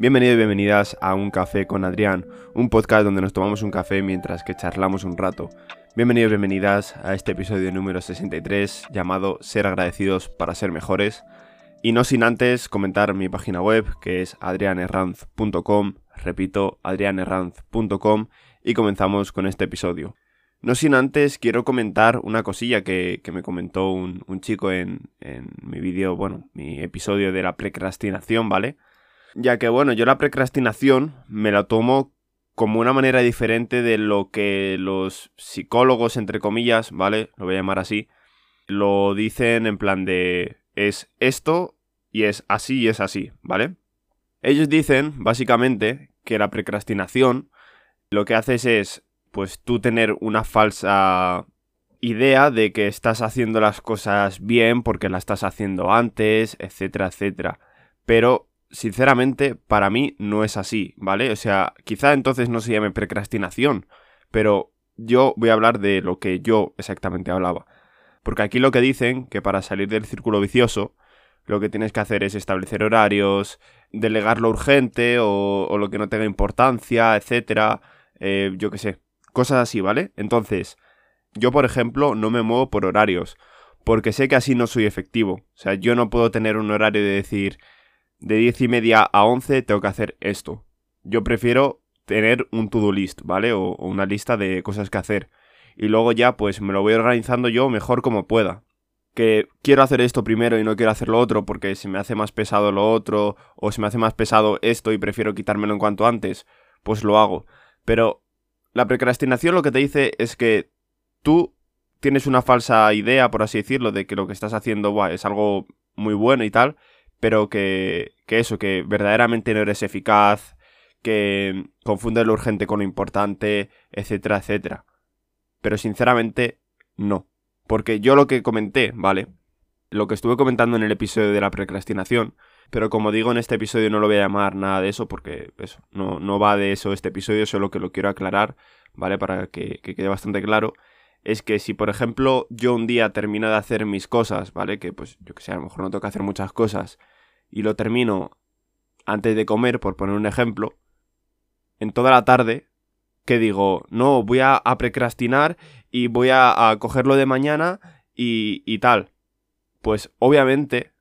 Bienvenido y bienvenidas a Un Café con Adrián, un podcast donde nos tomamos un café mientras que charlamos un rato. Bienvenidos y bienvenidas a este episodio número 63 llamado Ser agradecidos para ser mejores. Y no sin antes comentar mi página web que es adrianerranz.com, repito, adrianerranz.com y comenzamos con este episodio. No sin antes quiero comentar una cosilla que, me comentó un, chico en, en mi vídeo, bueno, mi episodio de la precrastinación, ¿vale? Ya que bueno, yo la precrastinación me la tomo como una manera diferente de lo que los psicólogos, entre comillas, ¿vale? Lo voy a llamar así, lo dicen en plan de es esto y es así y es así, ¿vale? Ellos dicen, básicamente, que la precrastinación lo que haces es, pues tú tener una falsa idea de que estás haciendo las cosas bien porque las estás haciendo antes, etcétera, etcétera. Pero sinceramente, para mí no es así, ¿vale? O sea, quizá entonces no se llame precrastinación, pero yo voy a hablar de lo que yo exactamente hablaba. Porque aquí lo que dicen, que para salir del círculo vicioso, lo que tienes que hacer es establecer horarios, delegar lo urgente o, lo que no tenga importancia, etcétera, eh, yo qué sé, cosas así, ¿vale? Entonces, yo por ejemplo no me muevo por horarios, porque sé que así no soy efectivo. O sea, yo no puedo tener un horario de decir, de 10 y media a 11 tengo que hacer esto. Yo prefiero tener un to-do list, ¿vale? O, una lista de cosas que hacer. Y luego ya pues me lo voy organizando yo mejor como pueda. Que quiero hacer esto primero y no quiero hacer lo otro porque se me hace más pesado lo otro o se me hace más pesado esto y prefiero quitármelo en cuanto antes, pues lo hago. Pero la procrastinación lo que te dice es que tú tienes una falsa idea, por así decirlo, de que lo que estás haciendo es algo muy bueno y tal, pero que, que eso, que verdaderamente no eres eficaz, que confundes lo urgente con lo importante, etcétera, etcétera. Pero sinceramente, no. Porque yo lo que comenté, ¿vale? Lo que estuve comentando en el episodio de la procrastinación, pero como digo en este episodio no lo voy a llamar nada de eso porque eso, no, no va de eso este episodio, solo que lo quiero aclarar, ¿vale? Para que, que quede bastante claro es que si por ejemplo yo un día termino de hacer mis cosas, ¿vale? Que pues yo que sé, a lo mejor no tengo que hacer muchas cosas y lo termino antes de comer, por poner un ejemplo, en toda la tarde, que digo, no, voy a, precrastinar y voy a, cogerlo de mañana y, y tal. Pues obviamente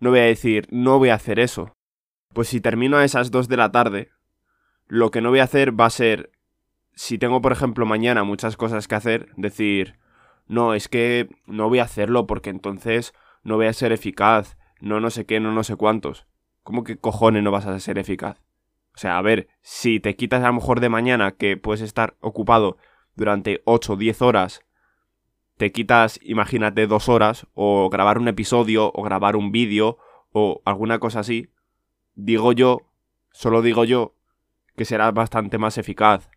no voy a decir, no voy a hacer eso. Pues si termino a esas 2 de la tarde, lo que no voy a hacer va a ser si tengo, por ejemplo, mañana muchas cosas que hacer, decir, no, es que no voy a hacerlo porque entonces no voy a ser eficaz, no no sé qué, no no sé cuántos. ¿Cómo que cojones no vas a ser eficaz? O sea, a ver, si te quitas a lo mejor de mañana que puedes estar ocupado durante 8 o 10 horas, te quitas, imagínate, dos horas, o grabar un episodio, o grabar un vídeo, o alguna cosa así, digo yo, solo digo yo, que serás bastante más eficaz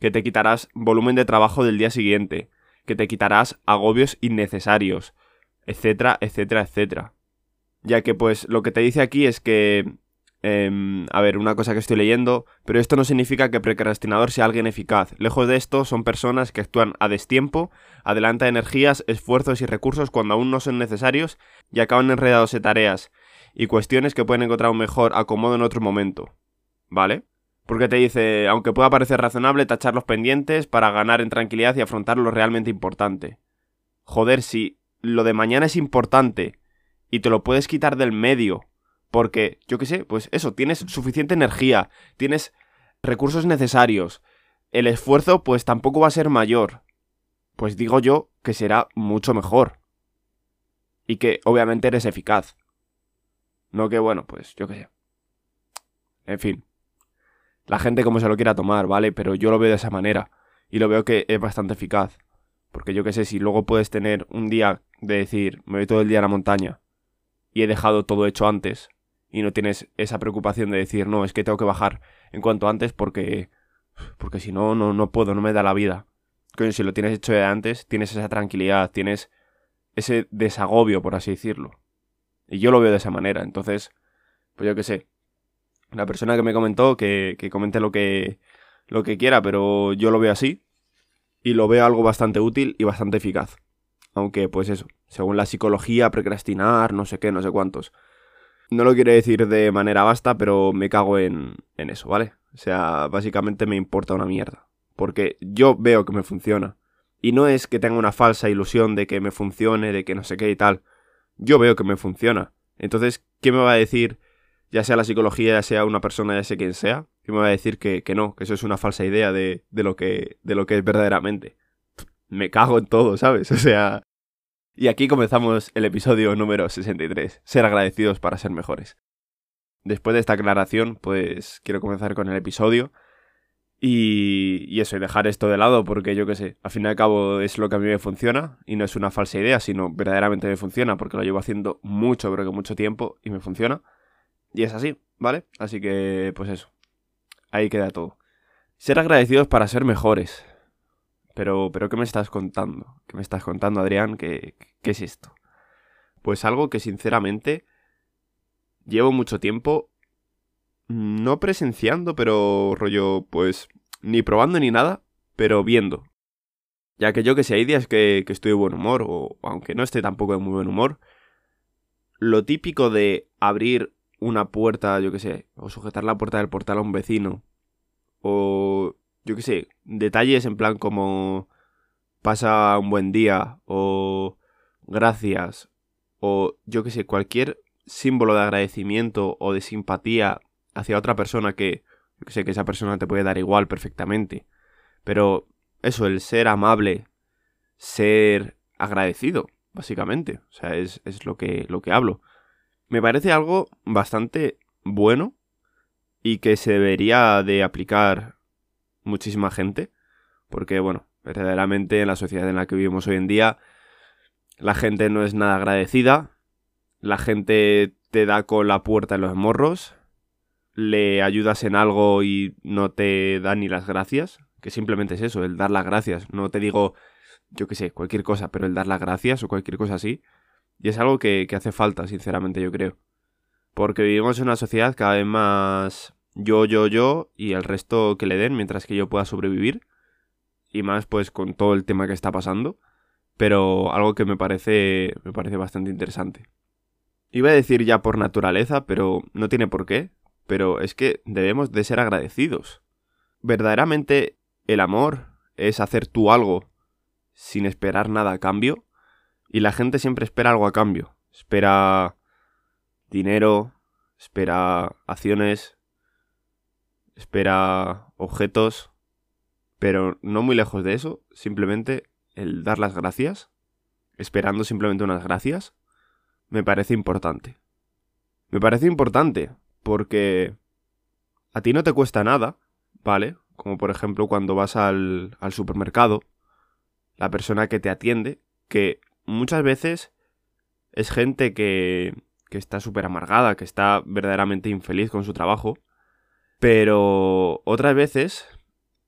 que te quitarás volumen de trabajo del día siguiente, que te quitarás agobios innecesarios, etcétera, etcétera, etcétera. Ya que pues lo que te dice aquí es que... Em, a ver, una cosa que estoy leyendo, pero esto no significa que precrastinador sea alguien eficaz. Lejos de esto, son personas que actúan a destiempo, adelantan energías, esfuerzos y recursos cuando aún no son necesarios y acaban enredados en tareas y cuestiones que pueden encontrar un mejor acomodo en otro momento. ¿Vale? Porque te dice, aunque pueda parecer razonable, tachar los pendientes para ganar en tranquilidad y afrontar lo realmente importante. Joder, si lo de mañana es importante y te lo puedes quitar del medio, porque, yo qué sé, pues eso, tienes suficiente energía, tienes recursos necesarios, el esfuerzo pues tampoco va a ser mayor. Pues digo yo que será mucho mejor. Y que obviamente eres eficaz. No que bueno, pues yo qué sé. En fin la gente como se lo quiera tomar, ¿vale? Pero yo lo veo de esa manera. Y lo veo que es bastante eficaz. Porque yo qué sé, si luego puedes tener un día de decir, me voy todo el día a la montaña y he dejado todo hecho antes, y no tienes esa preocupación de decir, no, es que tengo que bajar en cuanto antes porque. porque si no, no, no puedo, no me da la vida. Coño, si lo tienes hecho antes, tienes esa tranquilidad, tienes ese desagobio, por así decirlo. Y yo lo veo de esa manera, entonces, pues yo qué sé, la persona que me comentó que, que comente lo que, lo que quiera, pero yo lo veo así y lo veo algo bastante útil y bastante eficaz. Aunque, pues eso, según la psicología, procrastinar, no sé qué, no sé cuántos. No lo quiero decir de manera vasta, pero me cago en, en eso, ¿vale? O sea, básicamente me importa una mierda. Porque yo veo que me funciona. Y no es que tenga una falsa ilusión de que me funcione, de que no sé qué y tal. Yo veo que me funciona. Entonces, ¿qué me va a decir, ya sea la psicología, ya sea una persona, ya sea quien sea? ¿Qué me va a decir que, que no, que eso es una falsa idea de, de, lo que, de lo que es verdaderamente? Me cago en todo, ¿sabes? O sea... Y aquí comenzamos el episodio número 63. Ser agradecidos para ser mejores. Después de esta aclaración, pues quiero comenzar con el episodio. Y, y, eso, y dejar esto de lado, porque yo qué sé, al fin y al cabo es lo que a mí me funciona, y no es una falsa idea, sino verdaderamente me funciona, porque lo llevo haciendo mucho, creo que mucho tiempo, y me funciona. Y es así, ¿vale? Así que, pues eso, ahí queda todo. Ser agradecidos para ser mejores. Pero, pero, ¿qué me estás contando? ¿Qué me estás contando, Adrián? ¿Qué, qué es esto? Pues algo que sinceramente llevo mucho tiempo no presenciando, pero rollo, pues, ni probando ni nada, pero viendo. Ya que yo que sé, hay días que, que estoy de buen humor, o aunque no esté tampoco de muy buen humor, lo típico de abrir una puerta, yo que sé, o sujetar la puerta del portal a un vecino, o yo que sé, detalles en plan como pasa un buen día, o gracias, o yo que sé, cualquier símbolo de agradecimiento o de simpatía hacia otra persona que, yo que sé, que esa persona te puede dar igual perfectamente. Pero eso, el ser amable, ser agradecido, básicamente. O sea, es, es lo, que, lo que hablo. Me parece algo bastante bueno y que se debería de aplicar muchísima gente. Porque, bueno, verdaderamente en la sociedad en la que vivimos hoy en día, la gente no es nada agradecida. La gente te da con la puerta en los morros le ayudas en algo y no te da ni las gracias, que simplemente es eso, el dar las gracias. No te digo, yo qué sé, cualquier cosa, pero el dar las gracias o cualquier cosa así. Y es algo que, que hace falta, sinceramente, yo creo. Porque vivimos en una sociedad cada vez más yo, yo, yo y el resto que le den mientras que yo pueda sobrevivir. Y más pues con todo el tema que está pasando. Pero algo que me parece, me parece bastante interesante. Iba a decir ya por naturaleza, pero no tiene por qué pero es que debemos de ser agradecidos. Verdaderamente el amor es hacer tú algo sin esperar nada a cambio, y la gente siempre espera algo a cambio. Espera dinero, espera acciones, espera objetos, pero no muy lejos de eso, simplemente el dar las gracias, esperando simplemente unas gracias, me parece importante. Me parece importante, porque a ti no te cuesta nada, ¿vale? Como por ejemplo cuando vas al, al supermercado, la persona que te atiende, que muchas veces es gente que, que está súper amargada, que está verdaderamente infeliz con su trabajo, pero otras veces,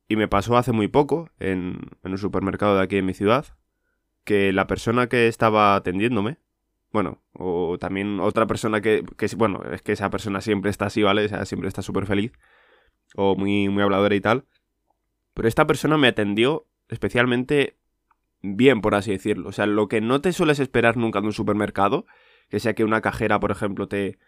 y me pasó hace muy poco en, en un supermercado de aquí en mi ciudad, que la persona que estaba atendiéndome bueno, o también otra persona que, que, bueno, es que esa persona siempre está así, ¿vale? O sea, siempre está súper feliz, o muy, muy habladora y tal. Pero esta persona me atendió especialmente bien, por así decirlo. O sea, lo que no te sueles esperar nunca de un supermercado, que sea que una cajera, por ejemplo, te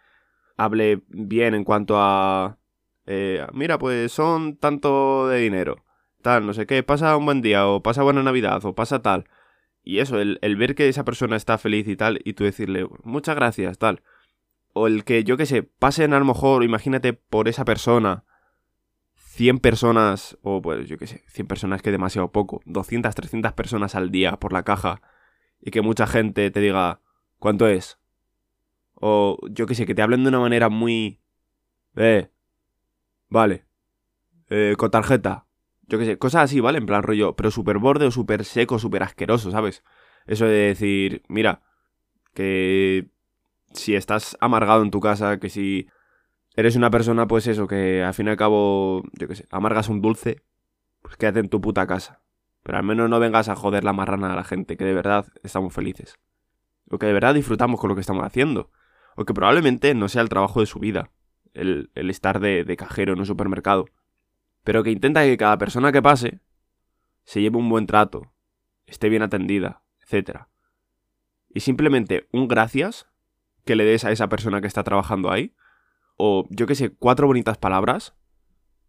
hable bien en cuanto a... Eh, mira, pues son tanto de dinero, tal, no sé qué, pasa un buen día, o pasa buena Navidad, o pasa tal. Y eso, el, ver que esa persona está feliz y tal, y tú decirle, muchas gracias, tal. O el que, yo qué sé, pasen a lo mejor, imagínate, por esa persona, 100 personas, o pues yo qué sé, 100 personas que demasiado poco, 200, 300 personas al día por la caja, y que mucha gente te diga, ¿cuánto es? O yo qué sé, que te hablen de una manera muy... Eh, vale. Eh, con tarjeta. Yo qué sé, cosas así, ¿vale? En plan rollo, pero súper borde o súper seco, súper asqueroso, ¿sabes? Eso de decir, mira, que si estás amargado en tu casa, que si eres una persona, pues eso, que al fin y al cabo, yo qué sé, amargas un dulce, pues quédate en tu puta casa. Pero al menos no vengas a joder la marrana a la gente, que de verdad estamos felices. O que de verdad disfrutamos con lo que estamos haciendo. O que probablemente no sea el trabajo de su vida, el, estar de, de cajero en un supermercado pero que intenta que cada persona que pase se lleve un buen trato, esté bien atendida, etc. Y simplemente un gracias que le des a esa persona que está trabajando ahí. O yo qué sé, cuatro bonitas palabras.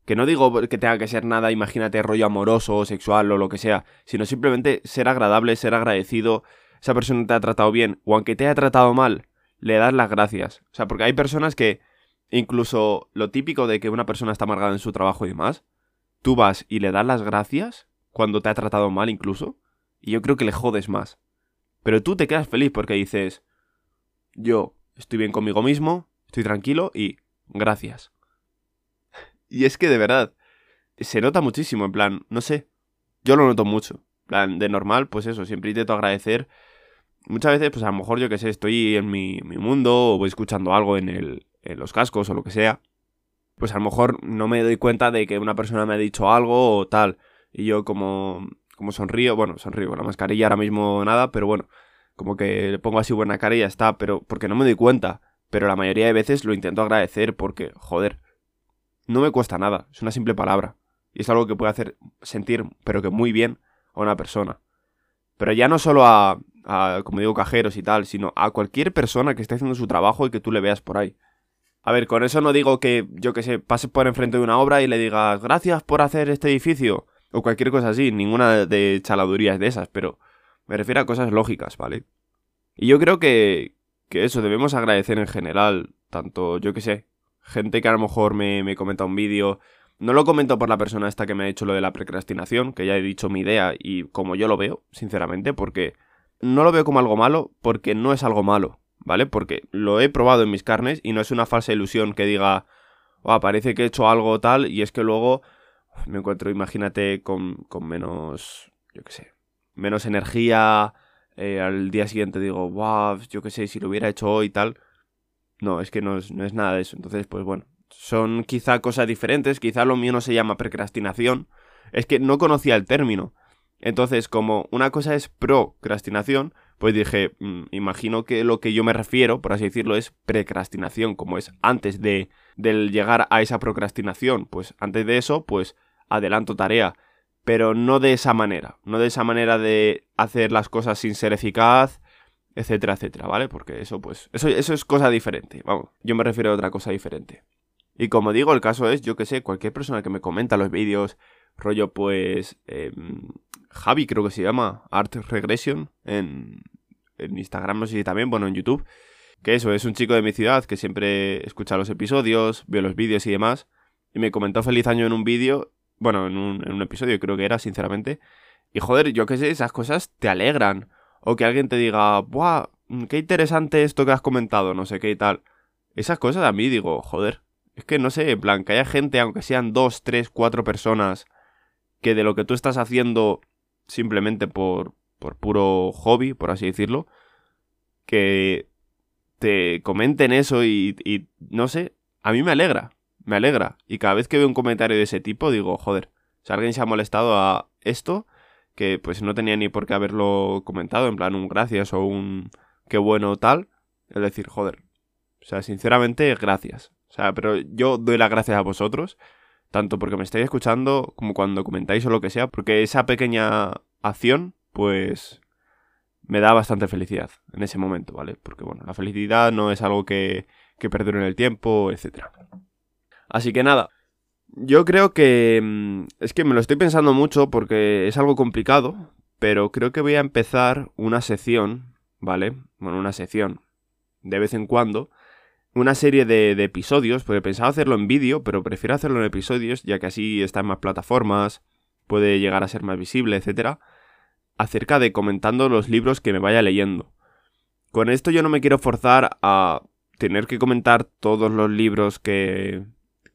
Que no digo que tenga que ser nada, imagínate, rollo amoroso o sexual o lo que sea, sino simplemente ser agradable, ser agradecido, esa persona te ha tratado bien, o aunque te haya tratado mal, le das las gracias. O sea, porque hay personas que, incluso lo típico de que una persona está amargada en su trabajo y demás, tú vas y le das las gracias cuando te ha tratado mal incluso, y yo creo que le jodes más. Pero tú te quedas feliz porque dices, yo estoy bien conmigo mismo, estoy tranquilo y gracias. y es que de verdad, se nota muchísimo, en plan, no sé, yo lo noto mucho. En plan, de normal, pues eso, siempre intento agradecer. Muchas veces, pues a lo mejor yo que sé, estoy en mi, mi mundo o voy escuchando algo en, el, en los cascos o lo que sea. Pues a lo mejor no me doy cuenta de que una persona me ha dicho algo o tal. Y yo como, como sonrío, bueno, sonrío con la mascarilla ahora mismo nada, pero bueno, como que le pongo así buena cara y ya está, pero porque no me doy cuenta. Pero la mayoría de veces lo intento agradecer porque, joder, no me cuesta nada, es una simple palabra. Y es algo que puede hacer sentir, pero que muy bien, a una persona. Pero ya no solo a, a, como digo, cajeros y tal, sino a cualquier persona que esté haciendo su trabajo y que tú le veas por ahí. A ver, con eso no digo que, yo que sé, pases por enfrente de una obra y le digas gracias por hacer este edificio o cualquier cosa así, ninguna de chaladurías de esas, pero me refiero a cosas lógicas, ¿vale? Y yo creo que, que eso, debemos agradecer en general, tanto, yo que sé, gente que a lo mejor me, me comenta un vídeo, no lo comento por la persona esta que me ha hecho lo de la procrastinación, que ya he dicho mi idea y como yo lo veo, sinceramente, porque no lo veo como algo malo, porque no es algo malo. ¿vale? Porque lo he probado en mis carnes y no es una falsa ilusión que diga, oh, parece que he hecho algo tal y es que luego me encuentro, imagínate, con, con menos, yo qué sé, menos energía, eh, al día siguiente digo, wow, yo qué sé, si lo hubiera hecho hoy y tal. No, es que no es, no es nada de eso. Entonces, pues bueno, son quizá cosas diferentes, quizá lo mío no se llama procrastinación, es que no conocía el término. Entonces, como una cosa es procrastinación, pues dije, mm, imagino que lo que yo me refiero, por así decirlo, es precrastinación, como es antes de del llegar a esa procrastinación, pues antes de eso, pues adelanto tarea, pero no de esa manera, no de esa manera de hacer las cosas sin ser eficaz, etcétera, etcétera, ¿vale? Porque eso, pues, eso, es cosa diferente, vamos, yo me refiero a otra cosa diferente. Y como digo, el caso es, yo que sé, cualquier persona que me comenta los vídeos, rollo pues em, Javi creo que se llama, Art Regression, en, en Instagram, no sé si también, bueno, en YouTube, que eso, es un chico de mi ciudad que siempre escucha los episodios, ve los vídeos y demás, y me comentó feliz año en un vídeo, bueno, en un, en un episodio creo que era, sinceramente, y joder, yo qué sé, esas cosas te alegran, o que alguien te diga, ¡buah! Qué interesante esto que has comentado, no sé qué y tal. Esas cosas a mí digo, joder, es que no sé, en plan, que haya gente, aunque sean dos, tres, cuatro personas, que de lo que tú estás haciendo simplemente por, por puro hobby, por así decirlo, que te comenten eso y, y, no sé, a mí me alegra, me alegra. Y cada vez que veo un comentario de ese tipo digo, joder, si alguien se ha molestado a esto, que pues no tenía ni por qué haberlo comentado, en plan un gracias o un qué bueno tal, es decir, joder. O sea, sinceramente, gracias. O sea, pero yo doy las gracias a vosotros tanto porque me estáis escuchando como cuando comentáis o lo que sea, porque esa pequeña acción, pues me da bastante felicidad en ese momento, ¿vale? Porque bueno, la felicidad no es algo que, que perdure en el tiempo, etc. Así que nada, yo creo que... Mm, es que me lo estoy pensando mucho porque es algo complicado, pero creo que voy a empezar una sección, ¿vale? Bueno, una sección de vez en cuando una serie de, episodios, porque pensaba hacerlo en vídeo, pero prefiero hacerlo en episodios, ya que así está en más plataformas, puede llegar a ser más visible, etcétera, acerca de comentando los libros que me vaya leyendo. Con esto yo no me quiero forzar a tener que comentar todos los libros que,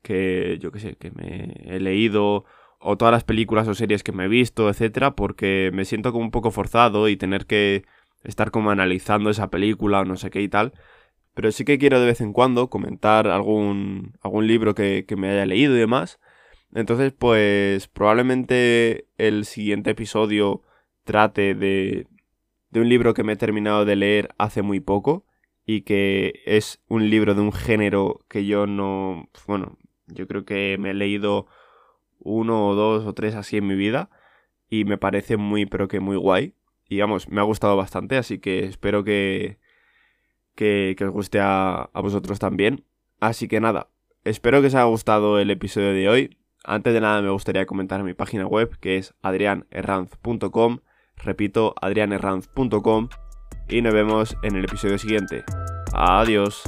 que yo qué sé, que me he leído o todas las películas o series que me he visto, etcétera, porque me siento como un poco forzado y tener que estar como analizando esa película o no sé qué y tal. Pero sí que quiero de vez en cuando comentar algún, algún libro que, que me haya leído y demás. Entonces, pues probablemente el siguiente episodio trate de, de un libro que me he terminado de leer hace muy poco y que es un libro de un género que yo no, bueno, yo creo que me he leído uno o dos o tres así en mi vida y me parece muy, pero que muy guay. Y vamos, me ha gustado bastante, así que espero que, que, os guste a, a vosotros también. Así que nada, espero que os haya gustado el episodio de hoy. Antes de nada me gustaría comentar mi página web que es adrianerranz.com. Repito, adrianerranz.com. Y nos vemos en el episodio siguiente. Adiós.